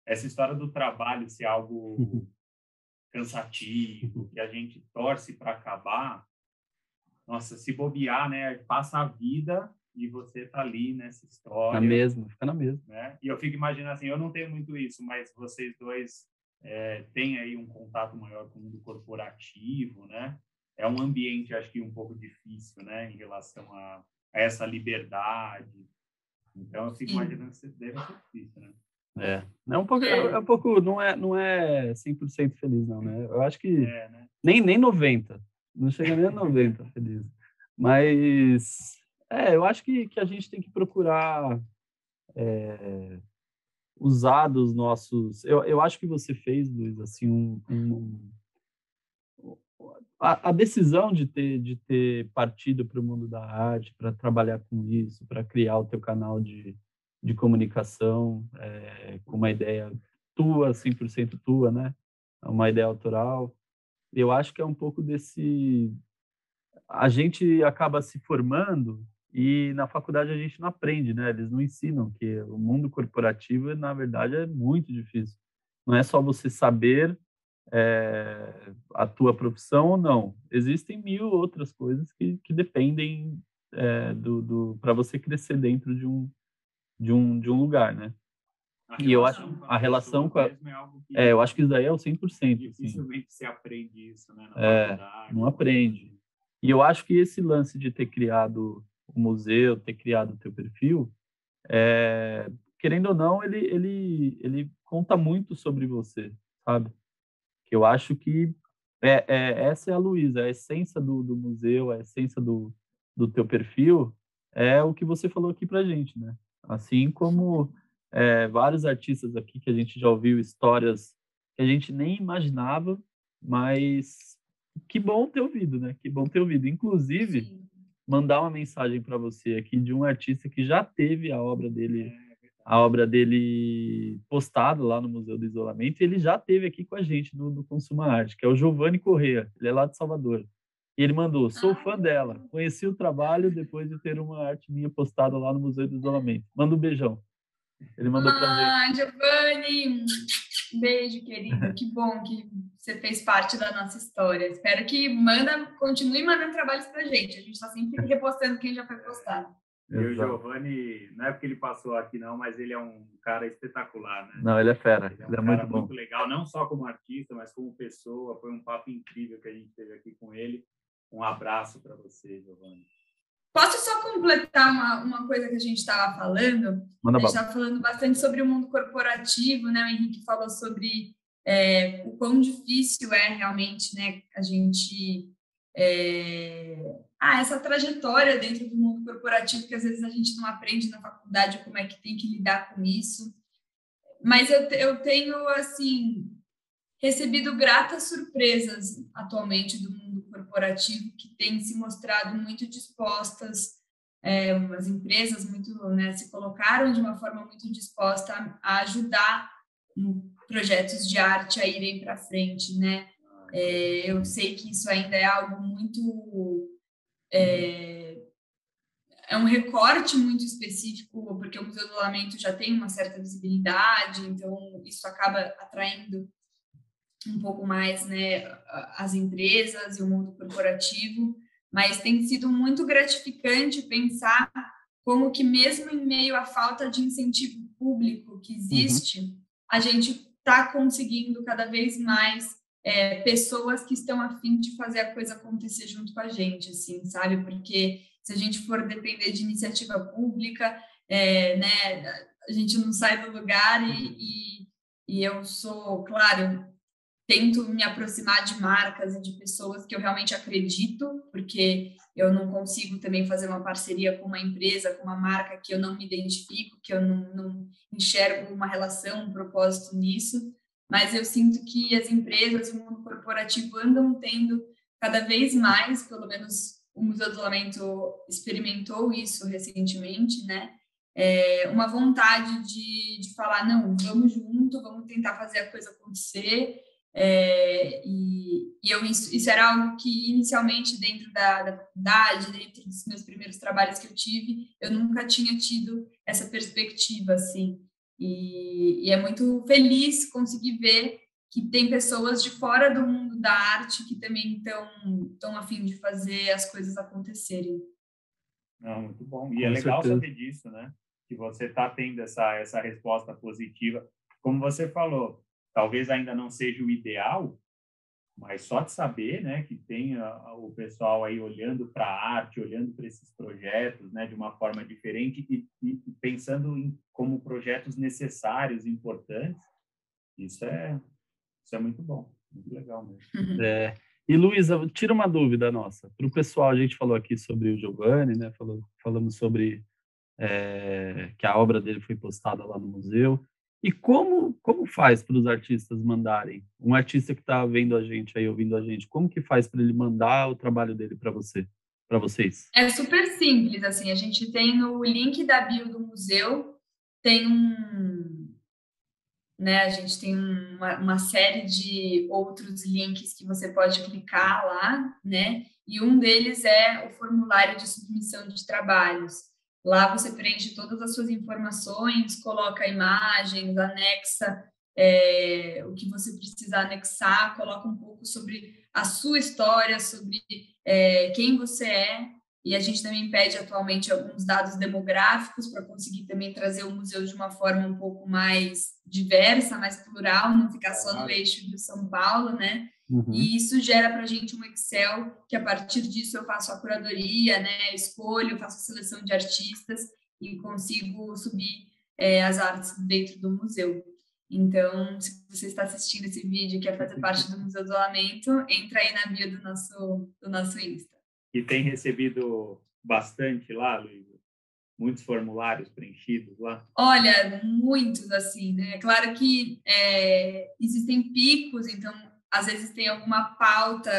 Essa história do trabalho ser algo cansativo, que a gente torce para acabar, nossa, se bobear, né, passa a vida e você tá ali nessa história. Na mesma, fica na mesma. Né? E eu fico imaginando assim, eu não tenho muito isso, mas vocês dois é, têm aí um contato maior com o mundo corporativo, né? É um ambiente, acho que um pouco difícil, né, em relação a, a essa liberdade. Então, eu fico Sim. imaginando que deve ser difícil, né? É, é um pouco, é, é um pouco não é, não é 100% feliz, não, né? Eu acho que é, né? nem, nem 90, não chega nem a 90 feliz. Mas é, eu acho que, que a gente tem que procurar é, usar dos nossos. Eu, eu acho que você fez, Luiz, assim, um, um a, a, decisão de ter, de ter partido para o mundo da arte, para trabalhar com isso, para criar o teu canal de, de comunicação é, com uma ideia tua, 100% tua, né? Uma ideia autoral. Eu acho que é um pouco desse. A gente acaba se formando e na faculdade a gente não aprende, né? Eles não ensinam que o mundo corporativo, na verdade, é muito difícil. Não é só você saber é, a tua profissão ou não. Existem mil outras coisas que, que dependem é, do, do para você crescer dentro de um de um de um lugar, né? e eu acho a relação com a, é, é, eu acho que isso daí é o 100%. Assim. Dificilmente assim. se aprende isso, né? é, não aprende. E eu acho que esse lance de ter criado o museu, ter criado o teu perfil, é, querendo ou não, ele, ele, ele conta muito sobre você, sabe? Que eu acho que é, é essa é a Luísa, a essência do, do museu, a essência do, do teu perfil é o que você falou aqui pra gente, né? Assim como é, vários artistas aqui que a gente já ouviu histórias que a gente nem imaginava, mas que bom ter ouvido, né? Que bom ter ouvido. Inclusive, Sim mandar uma mensagem para você aqui de um artista que já teve a obra dele é a obra dele postada lá no Museu do Isolamento, e ele já teve aqui com a gente no, no Consuma Arte, que é o Giovanni Correa, ele é lá de Salvador. E ele mandou, sou ah, fã dela, conheci o trabalho depois de ter uma arte minha postada lá no Museu do Isolamento. Manda um beijão. Ele mandou ah, pra gente. Ah, Giovanni, beijo, querido. Que bom que você fez parte da nossa história. Espero que manda, continue mandando trabalhos pra gente. A gente está sempre repostando quem já foi postado. E o Giovanni, não é porque ele passou aqui não, mas ele é um cara espetacular, né? Não, ele é fera, ele é, um ele é muito bom. muito legal, não só como artista, mas como pessoa. Foi um papo incrível que a gente teve aqui com ele. Um abraço para você, Giovanni. Posso só completar uma, uma coisa que a gente estava falando? Manda a gente estava falando bastante sobre o mundo corporativo, né? O Henrique falou sobre é, o quão difícil é realmente, né? A gente é, ah, essa trajetória dentro do mundo corporativo que às vezes a gente não aprende na faculdade como é que tem que lidar com isso. Mas eu, eu tenho assim recebido gratas surpresas atualmente do mundo corporativo que tem se mostrado muito dispostas, é, as empresas muito, né, se colocaram de uma forma muito disposta a, ajudar projetos de arte a irem para frente, né? É, eu sei que isso ainda é algo muito é, é, um recorte muito específico, porque o Museu do Lamento já tem uma certa visibilidade, então isso acaba atraindo um pouco mais né, as empresas e o mundo corporativo, mas tem sido muito gratificante pensar como que mesmo em meio à falta de incentivo público que existe, uhum. a gente está conseguindo cada vez mais é, pessoas que estão a fim de fazer a coisa acontecer junto com a gente, assim, sabe? Porque se a gente for depender de iniciativa pública, é, né, a gente não sai do lugar e, e, e eu sou, claro, tento me aproximar de marcas e de pessoas que eu realmente acredito, porque eu não consigo também fazer uma parceria com uma empresa, com uma marca que eu não me identifico, que eu não, não enxergo uma relação, um propósito nisso. Mas eu sinto que as empresas, o mundo corporativo andam tendo cada vez mais, pelo menos o Museu do Isolamento experimentou isso recentemente, né? É uma vontade de, de falar, não, vamos junto, vamos tentar fazer a coisa acontecer, é, e, e eu, isso, era algo que, inicialmente, dentro da, da faculdade, dentro dos meus primeiros trabalhos que eu tive, eu nunca tinha tido essa perspectiva, assim. E, e é muito feliz conseguir ver que tem pessoas de fora do mundo da arte que também estão tão a fim de fazer as coisas acontecerem. Não, muito bom. E é Com é legal certeza. saber disso, né? Que você está tendo essa, essa resposta positiva. Como você falou, talvez ainda não seja o ideal, mas só de saber, né, que tem o pessoal aí olhando para a arte, olhando para esses projetos, né, de uma forma diferente e, e, pensando em como projetos necessários, importantes, isso é isso é muito bom, muito legal mesmo. Uhum. É. E Luísa, tira uma dúvida nossa. Para o pessoal, a gente falou aqui sobre o Giovanni, né? Falou, falamos sobre é, que a obra dele foi postada lá no museu. E como, como faz para os artistas mandarem? Um artista que está vendo a gente aí, ouvindo a gente, como que faz para ele mandar o trabalho dele para você, para vocês? É super simples, assim, a gente tem no link da bio do museu, tem um, né, a gente tem uma, uma série de outros links que você pode clicar lá, né, e um deles é o formulário de submissão de trabalhos. Lá você preenche todas as suas informações, coloca imagens, anexa é, o que você precisa anexar, coloca um pouco sobre a sua história, sobre é, quem você é. E a gente também pede atualmente alguns dados demográficos para conseguir também trazer o museu de uma forma um pouco mais diversa, mais plural, não ficar só no eixo de São Paulo, né? Uhum. E isso gera para a gente um Excel, que a partir disso eu faço a curadoria, né? Escolho, faço a seleção de artistas e consigo subir é, as artes dentro do museu. Então, se você está assistindo esse vídeo e quer fazer parte do Museu do Isolamento, entra aí na bio do nosso, do nosso Insta. E tem recebido bastante lá, Luísa? Muitos formulários preenchidos lá? Olha, muitos, assim, né? Claro que é, existem picos, então às vezes tem alguma pauta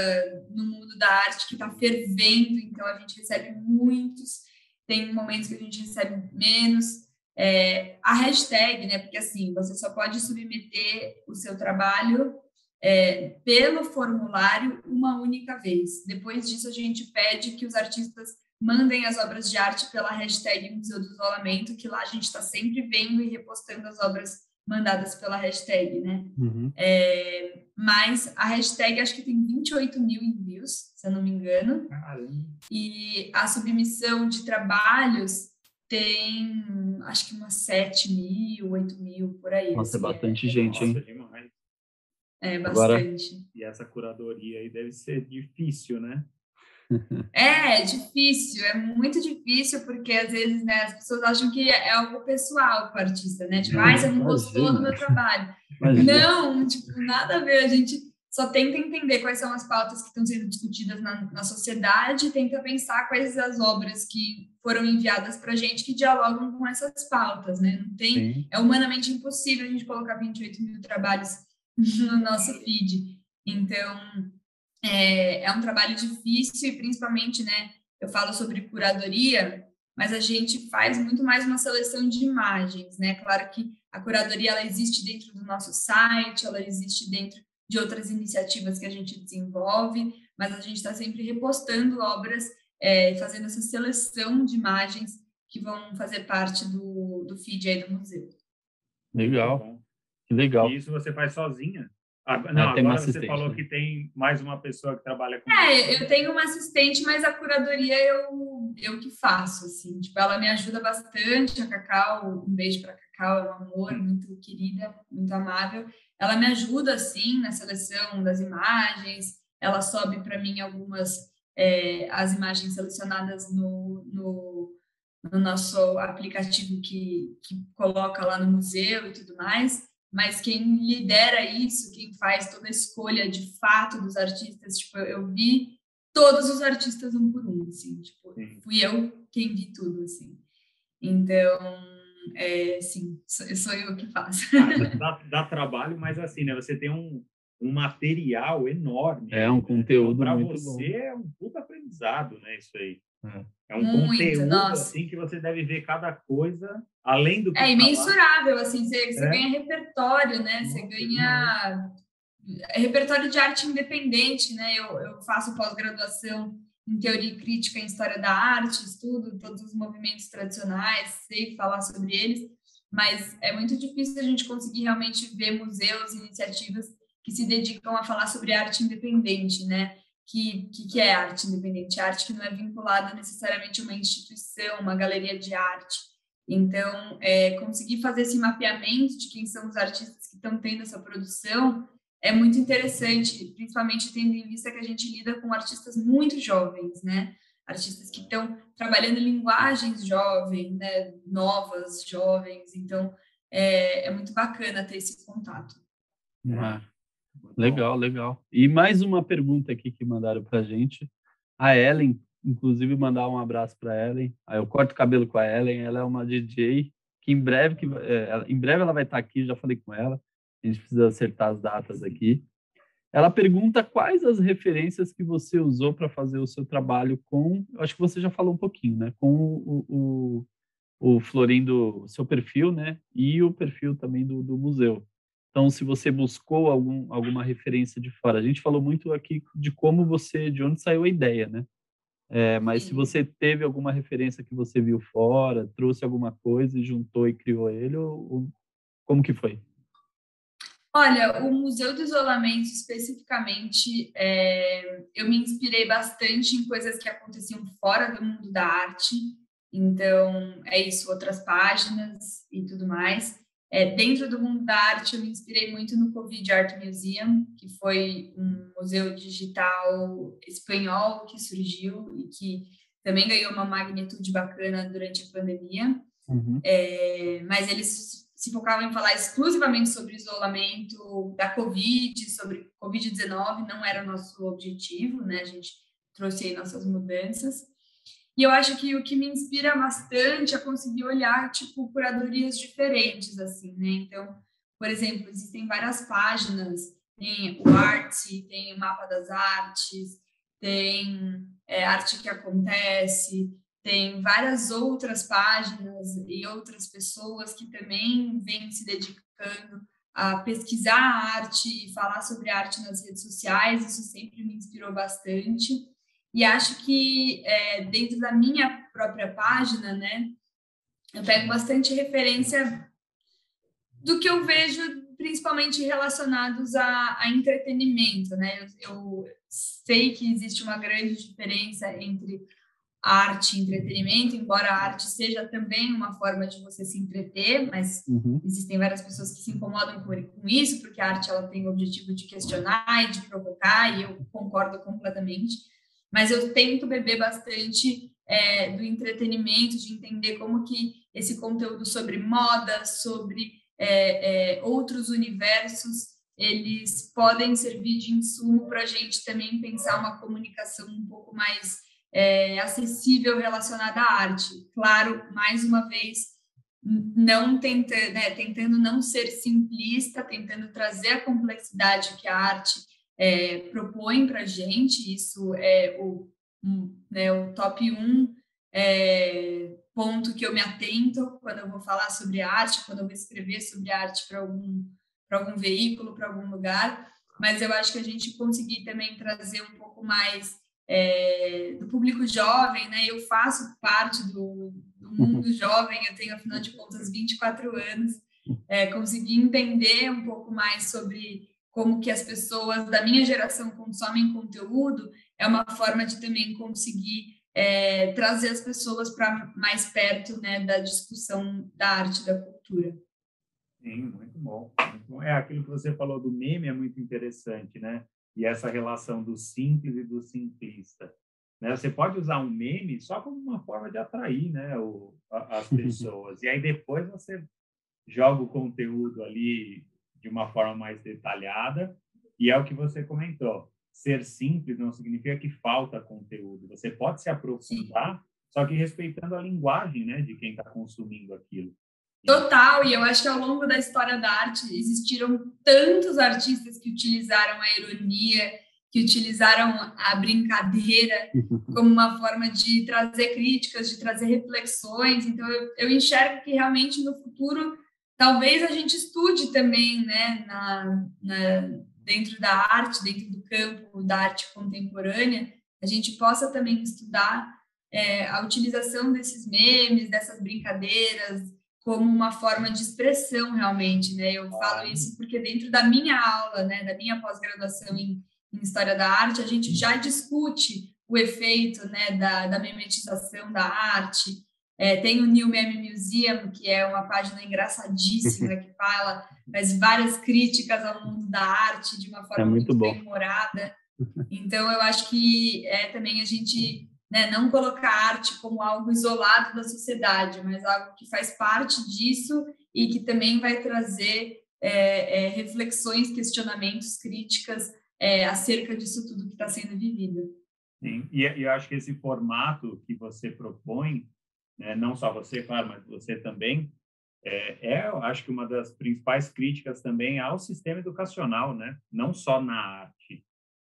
no mundo da arte que está fervendo, então a gente recebe muitos, tem momentos que a gente recebe menos. É, a hashtag, né? Porque assim, você só pode submeter o seu trabalho é, pelo formulário uma única vez. Depois disso, a gente pede que os artistas mandem as obras de arte pela hashtag Museu do Isolamento, que lá a gente está sempre vendo e repostando as obras mandadas pela hashtag, né? Uhum. É, mas a hashtag acho que tem 28 mil envios, se eu não me engano. Caramba. E a submissão de trabalhos tem acho que umas 7 mil, 8 mil, por aí. Nossa, é assim, é bastante é, gente, hein? demais. É, bastante. Agora, e essa curadoria aí deve ser difícil, né? É, é difícil, é muito difícil, porque às vezes né, as pessoas acham que é algo pessoal com o artista, né? Tipo, ah, você não gostou do meu trabalho. Imagina. Não, tipo, nada a ver, a gente só tenta entender quais são as pautas que estão sendo discutidas na, na sociedade, tenta pensar quais as obras que foram enviadas para a gente que dialogam com essas pautas, né? Não tem, Sim. é humanamente impossível a gente colocar 28 mil trabalhos no nosso feed. Então, é, é um trabalho difícil e principalmente, né, eu falo sobre curadoria, mas a gente faz muito mais uma seleção de imagens, né? Claro que a curadoria ela existe dentro do nosso site, ela existe dentro de outras iniciativas que a gente desenvolve, mas a gente está sempre repostando obras, é, fazendo essa seleção de imagens que vão fazer parte do, do feed aí do museu. Legal, que legal. E isso você faz sozinha? Ah, não, agora você falou né? que tem mais uma pessoa que trabalha com É, eu tenho uma assistente, mas a curadoria eu, eu que faço, assim. Tipo, ela me ajuda bastante, a Cacau, um beijo para Cacau, é um amor, muito querida, muito amável. Ela me ajuda, assim, na seleção das imagens, ela sobe para mim algumas, é, as imagens selecionadas no, no, no nosso aplicativo que, que coloca lá no museu e tudo mais mas quem lidera isso, quem faz toda a escolha de fato dos artistas, tipo, eu vi todos os artistas um por um, assim, tipo, fui eu quem vi tudo, assim. Então, é, sim, sou, sou eu que faço. Ah, dá, dá, trabalho, mas assim, né, você tem um, um material enorme. É um conteúdo então, muito você bom. é um puta aprendizado, né, isso aí. É. Um Muito, conteúdo nossa. assim que você deve ver cada coisa além do que É imensurável, assim, você, você é. ganha repertório, né? Nossa, você ganha é repertório de arte independente, né? Eu, eu faço pós-graduação em teoria e crítica em história da arte, estudo todos os movimentos tradicionais, sei falar sobre eles, mas é muito difícil a gente conseguir realmente ver museus e iniciativas que se dedicam a falar sobre arte independente, né? Que, que, que é arte independente, arte que não é vinculada necessariamente a uma instituição, uma galeria de arte. Então, é, conseguir fazer esse mapeamento de quem são os artistas que estão tendo essa produção é muito interessante, principalmente tendo em vista que a gente lida com artistas muito jovens, né? Artistas que estão trabalhando linguagens jovens, né? novas, jovens. Então, é, é muito bacana ter esse contato. Ah, Legal, legal. E mais uma pergunta aqui que mandaram para a gente. A Ellen, inclusive, mandar um abraço para a Ellen. Aí eu corto o cabelo com a Ellen. Ela é uma DJ que em breve, que, é, em breve ela vai estar aqui. Já falei com ela. A gente precisa acertar as datas aqui. Ela pergunta quais as referências que você usou para fazer o seu trabalho com. Acho que você já falou um pouquinho, né? Com o, o, o Florindo, seu perfil, né? E o perfil também do, do museu. Então, se você buscou algum, alguma referência de fora, a gente falou muito aqui de como você, de onde saiu a ideia, né? É, mas Sim. se você teve alguma referência que você viu fora, trouxe alguma coisa e juntou e criou ele, ou, ou como que foi? Olha, o Museu do Isolamento, especificamente, é, eu me inspirei bastante em coisas que aconteciam fora do mundo da arte. Então, é isso, outras páginas e tudo mais. É, dentro do mundo da arte, eu me inspirei muito no Covid Art Museum, que foi um museu digital espanhol que surgiu e que também ganhou uma magnitude bacana durante a pandemia. Uhum. É, mas eles se focavam em falar exclusivamente sobre isolamento da Covid, sobre Covid-19, não era o nosso objetivo, né? A gente trouxe aí nossas mudanças. E eu acho que o que me inspira bastante é conseguir olhar, tipo, curadorias diferentes, assim, né? Então, por exemplo, existem várias páginas, tem o Arte, tem o Mapa das Artes, tem é, Arte que Acontece, tem várias outras páginas e outras pessoas que também vêm se dedicando a pesquisar a arte e falar sobre arte nas redes sociais, isso sempre me inspirou bastante. E acho que é, dentro da minha própria página, né, eu pego bastante referência do que eu vejo principalmente relacionados a, a entretenimento, né? Eu, eu, sei que existe uma grande diferença entre arte e entretenimento, embora a arte seja também uma forma de você se entreter, mas uhum. existem várias pessoas que se incomodam com, com isso, porque a arte ela tem o objetivo de questionar e de provocar, e eu concordo completamente mas eu tento beber bastante é, do entretenimento, de entender como que esse conteúdo sobre moda, sobre é, é, outros universos, eles podem servir de insumo para a gente também pensar uma comunicação um pouco mais é, acessível relacionada à arte. Claro, mais uma vez, não tentando, né, tentando não ser simplista, tentando trazer a complexidade que a arte é, propõem para a gente, isso é o, né, o top 1 é, ponto que eu me atento quando eu vou falar sobre arte, quando eu vou escrever sobre arte para algum, algum veículo, para algum lugar, mas eu acho que a gente conseguir também trazer um pouco mais é, do público jovem, né? Eu faço parte do, do mundo jovem, eu tenho, afinal de contas, 24 anos, é, conseguir entender um pouco mais sobre como que as pessoas da minha geração consomem conteúdo, é uma forma de também conseguir é, trazer as pessoas para mais perto né, da discussão da arte e da cultura. Sim, muito bom, muito bom. É aquilo que você falou do meme é muito interessante, né? E essa relação do simples e do simplista. Né? Você pode usar um meme só como uma forma de atrair né, o, a, as pessoas. e aí depois você joga o conteúdo ali de uma forma mais detalhada. E é o que você comentou. Ser simples não significa que falta conteúdo. Você pode se aprofundar, Sim. só que respeitando a linguagem né, de quem está consumindo aquilo. Total, e eu acho que ao longo da história da arte existiram tantos artistas que utilizaram a ironia, que utilizaram a brincadeira como uma forma de trazer críticas, de trazer reflexões. Então, eu, eu enxergo que realmente no futuro talvez a gente estude também, né, na, na, dentro da arte, dentro do campo da arte contemporânea, a gente possa também estudar é, a utilização desses memes, dessas brincadeiras, como uma forma de expressão realmente, né? Eu falo isso porque dentro da minha aula, né, da minha pós-graduação em, em, História da Arte, a gente já discute o efeito, né, da, da memetização da arte. É, tem o New Meme Museum, que é uma página engraçadíssima que fala, faz várias críticas ao mundo da arte de uma forma é muito, muito bem humorada. Então, eu acho que é também a gente né? Não colocar a arte como algo isolado da sociedade, mas algo que faz parte disso e que também vai trazer é, é, reflexões, questionamentos, críticas é, acerca disso tudo que está sendo vivido. Sim, e, e eu acho que esse formato que você propõe, né, não só você, claro, mas você também, é, é, eu acho que uma das principais críticas também ao sistema educacional, né? Não só na arte,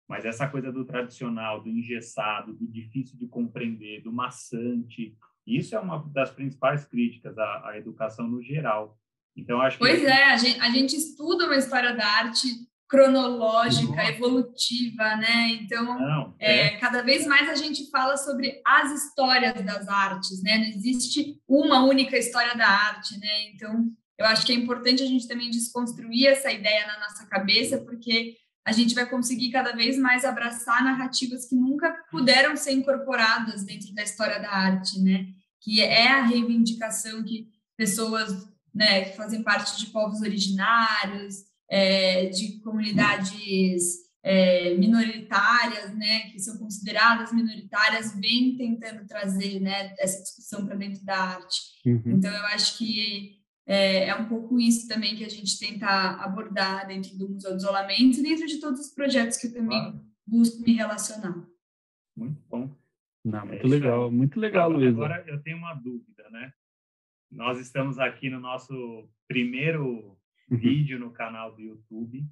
mas essa coisa do tradicional, do engessado, do difícil de compreender, do maçante, isso é uma das principais críticas à, à educação no geral. Então, acho pois que... é, a gente, a gente estuda uma história da arte cronológica, uhum. evolutiva, né? Então, Não, é. É, cada vez mais a gente fala sobre as histórias das artes, né? Não existe uma única história da arte, né? Então, eu acho que é importante a gente também desconstruir essa ideia na nossa cabeça, porque a gente vai conseguir cada vez mais abraçar narrativas que nunca puderam ser incorporadas dentro da história da arte, né? Que é a reivindicação que pessoas, né, que fazem parte de povos originários, é, de comunidades é, minoritárias, né, que são consideradas minoritárias, vem tentando trazer, né, essa discussão para dentro da arte. Uhum. Então, eu acho que é, é, um pouco isso também que a gente tenta abordar dentro do Museu do Isolamento e dentro de todos os projetos que eu também claro. busco me relacionar. Muito bom. Não, muito é legal, muito legal, Luísa. Agora eu tenho uma dúvida, né? Nós estamos aqui no nosso primeiro uhum. vídeo no canal do YouTube.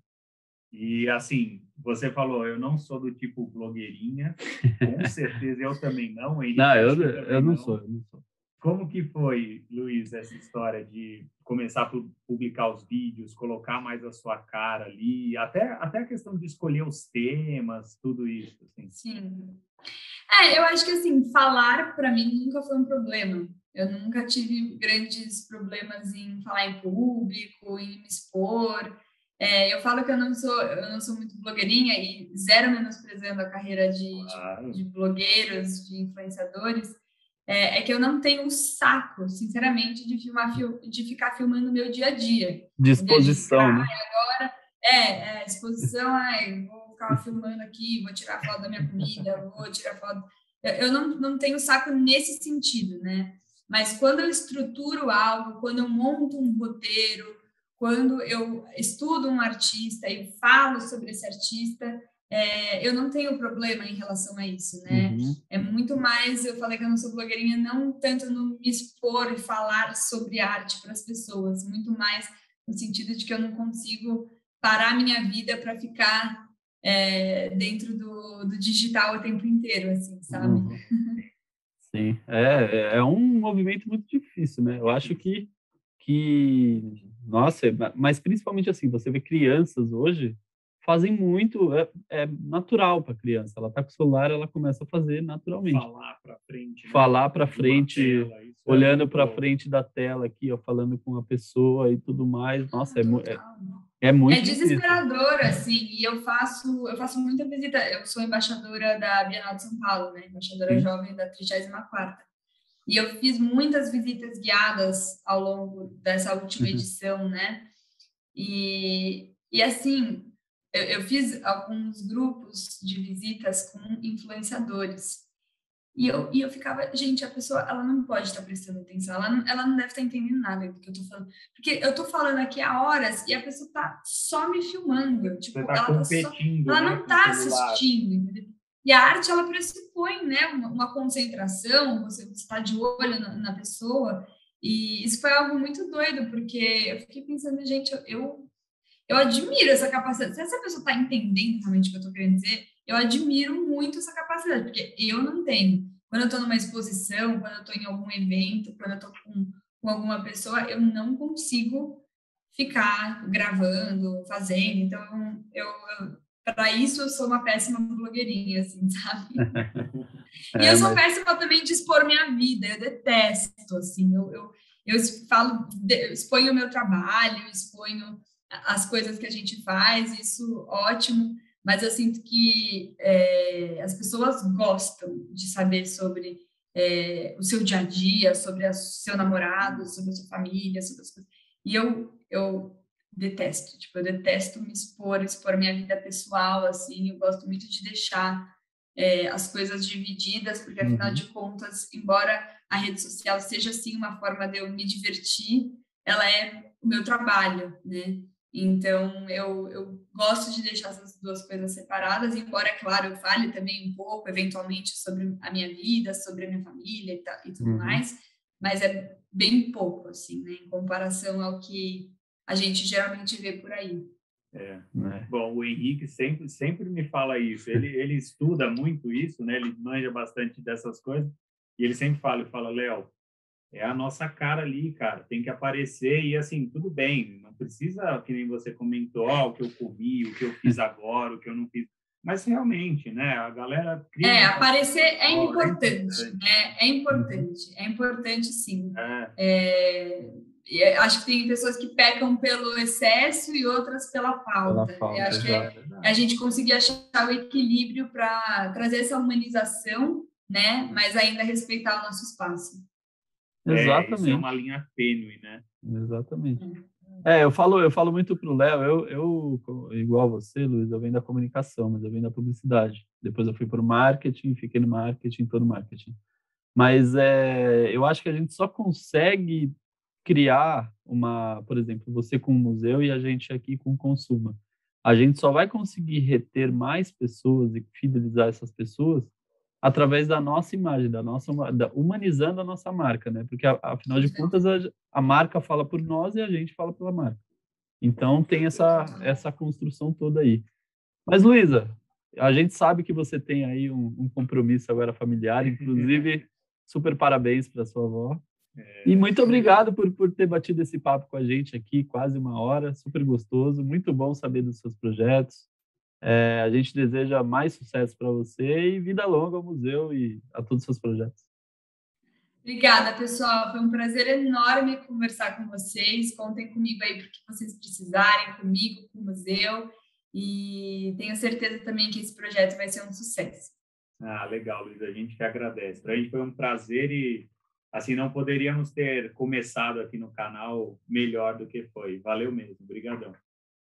E assim, você falou, eu não sou do tipo blogueirinha, com certeza eu também não. Não, eu, eu não, não sou, eu não sou. Como que foi, Luiz, essa história de começar a publicar os vídeos, colocar mais a sua cara ali, até, até a questão de escolher os temas, tudo isso? Assim. Sim. É, eu acho que, assim, falar para mim nunca foi um problema. Eu nunca tive grandes problemas em falar em público, em me expor. É, eu falo que eu não sou eu não sou muito blogueirinha e zero menosprezando a carreira de, claro. de, de blogueiros, de influenciadores, é, é, que eu não tenho saco, sinceramente, de filmar de ficar filmando o meu dia a dia. Disposição, né? Agora, é, é exposição, ai, vou ficar filmando aqui, vou tirar foto da minha comida, vou tirar foto. Eu não, não tenho saco nesse sentido, né? Mas quando eu estruturo algo, quando eu monto um roteiro, quando eu estudo um artista e falo sobre esse artista, é, eu não tenho problema em relação a isso, né? Uhum. É muito mais, eu falei que eu não sou blogueirinha, não tanto no me expor e falar sobre arte para as pessoas, muito mais no sentido de que eu não consigo parar minha vida para ficar é, dentro do, do, digital o tempo inteiro, assim, sabe? Uhum. Sim, é, é um movimento muito difícil, né? Eu acho que, que nossa, mas principalmente assim, você vê crianças hoje fazem muito, é, é natural para a criança. Ela está com o celular, ela começa a fazer naturalmente. Falar para frente. Né? Falar para frente, tela, é olhando é para frente da tela aqui, ó, falando com a pessoa e tudo mais. Nossa, é, é, é muito. É desesperador, assim. E eu faço, eu faço muita visita. Eu sou embaixadora da Bienal de São Paulo, né? Embaixadora Sim. jovem da 34 e eu fiz muitas visitas guiadas ao longo dessa última uhum. edição, né? E, e assim, eu, eu fiz alguns grupos de visitas com influenciadores. E eu, e eu ficava, gente, a pessoa, ela não pode estar prestando atenção, ela não, ela não deve estar entendendo nada do que eu tô falando. Porque eu tô falando aqui há horas e a pessoa tá só me filmando. Tipo, tá ela, tá só, ela né, não tá assistindo, entendeu? E a arte, ela pressupõe, né, uma, uma concentração, você está de olho na, na, pessoa. E isso foi algo muito doido, porque eu fiquei pensando, gente, eu, eu, eu admiro essa capacidade. Se essa pessoa está entendendo realmente o que eu estou querendo dizer, eu admiro muito essa capacidade, porque eu não tenho. Quando eu estou numa exposição, quando eu estou em algum evento, quando eu estou com, com alguma pessoa, eu não consigo ficar gravando, fazendo. Então, eu, eu para isso eu sou uma péssima blogueirinha, assim, sabe? é, e eu sou mas... péssima também de expor minha vida, eu detesto, assim, eu, eu, eu falo, eu exponho o meu trabalho, exponho as coisas que a gente faz, isso ótimo, mas eu sinto que é, as pessoas gostam de saber sobre é, o seu dia a dia, sobre o seu namorado, sobre a sua família, sobre as coisas. E eu, eu detesto, tipo, eu detesto me expor, expor minha vida pessoal, assim, eu gosto muito de deixar é, as coisas divididas, porque afinal uhum. de contas, embora a rede social seja, assim, uma forma de eu me divertir, ela é o meu trabalho, né? Então, eu, eu gosto de deixar essas duas coisas separadas, embora, é claro, eu fale também um pouco, eventualmente, sobre a minha vida, sobre a minha família e, e tudo uhum. mais, mas é bem pouco, assim, né, em comparação ao que a gente geralmente vê por aí. É. é. Bom, o Henrique sempre, sempre me fala isso. Ele, ele estuda muito isso, né? Ele manja bastante dessas coisas. E ele sempre fala, ele fala, Léo, é a nossa cara ali, cara. Tem que aparecer e assim, tudo bem. Não precisa, que nem você comentou, oh, o que eu comi, o que eu fiz agora, o que eu não fiz. Mas realmente, né? A galera cria É, aparecer é importante, é importante, né? É importante, é importante sim. É. É acho que tem pessoas que pecam pelo excesso e outras pela falta. Pela falta acho que é, é, a gente conseguir achar o equilíbrio para trazer essa humanização, né? Mas ainda respeitar o nosso espaço. Exatamente. É, é uma linha tênue, né? Exatamente. É, eu falo, eu falo muito pro Léo, eu, eu, igual você, Luiz, eu venho da comunicação, mas eu venho da publicidade. Depois eu fui para o marketing, fiquei no marketing, todo marketing. Mas é, eu acho que a gente só consegue criar uma, por exemplo, você com o museu e a gente aqui com o Consuma. A gente só vai conseguir reter mais pessoas e fidelizar essas pessoas através da nossa imagem, da nossa da, humanizando a nossa marca, né? Porque afinal de contas a, a marca fala por nós e a gente fala pela marca. Então tem essa essa construção toda aí. Mas Luísa, a gente sabe que você tem aí um, um compromisso agora familiar, inclusive super parabéns para sua avó. É... E muito obrigado por, por ter batido esse papo com a gente aqui, quase uma hora, super gostoso, muito bom saber dos seus projetos. É, a gente deseja mais sucesso para você e vida longa ao museu e a todos os seus projetos. Obrigada, pessoal. Foi um prazer enorme conversar com vocês. Contem comigo aí para que vocês precisarem, comigo, com o museu. E tenho certeza também que esse projeto vai ser um sucesso. Ah, legal, Luiz. A gente que agradece. Para a gente foi um prazer e assim, não poderíamos ter começado aqui no canal melhor do que foi. Valeu mesmo, obrigadão.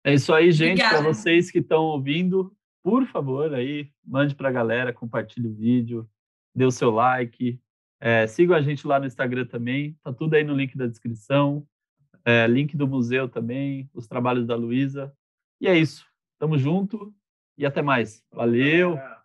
É isso aí, gente. Para vocês que estão ouvindo, por favor, aí, mande para a galera, compartilhe o vídeo, dê o seu like, é, siga a gente lá no Instagram também, tá tudo aí no link da descrição, é, link do museu também, os trabalhos da Luísa. E é isso. Tamo junto e até mais. Valeu! Valeu.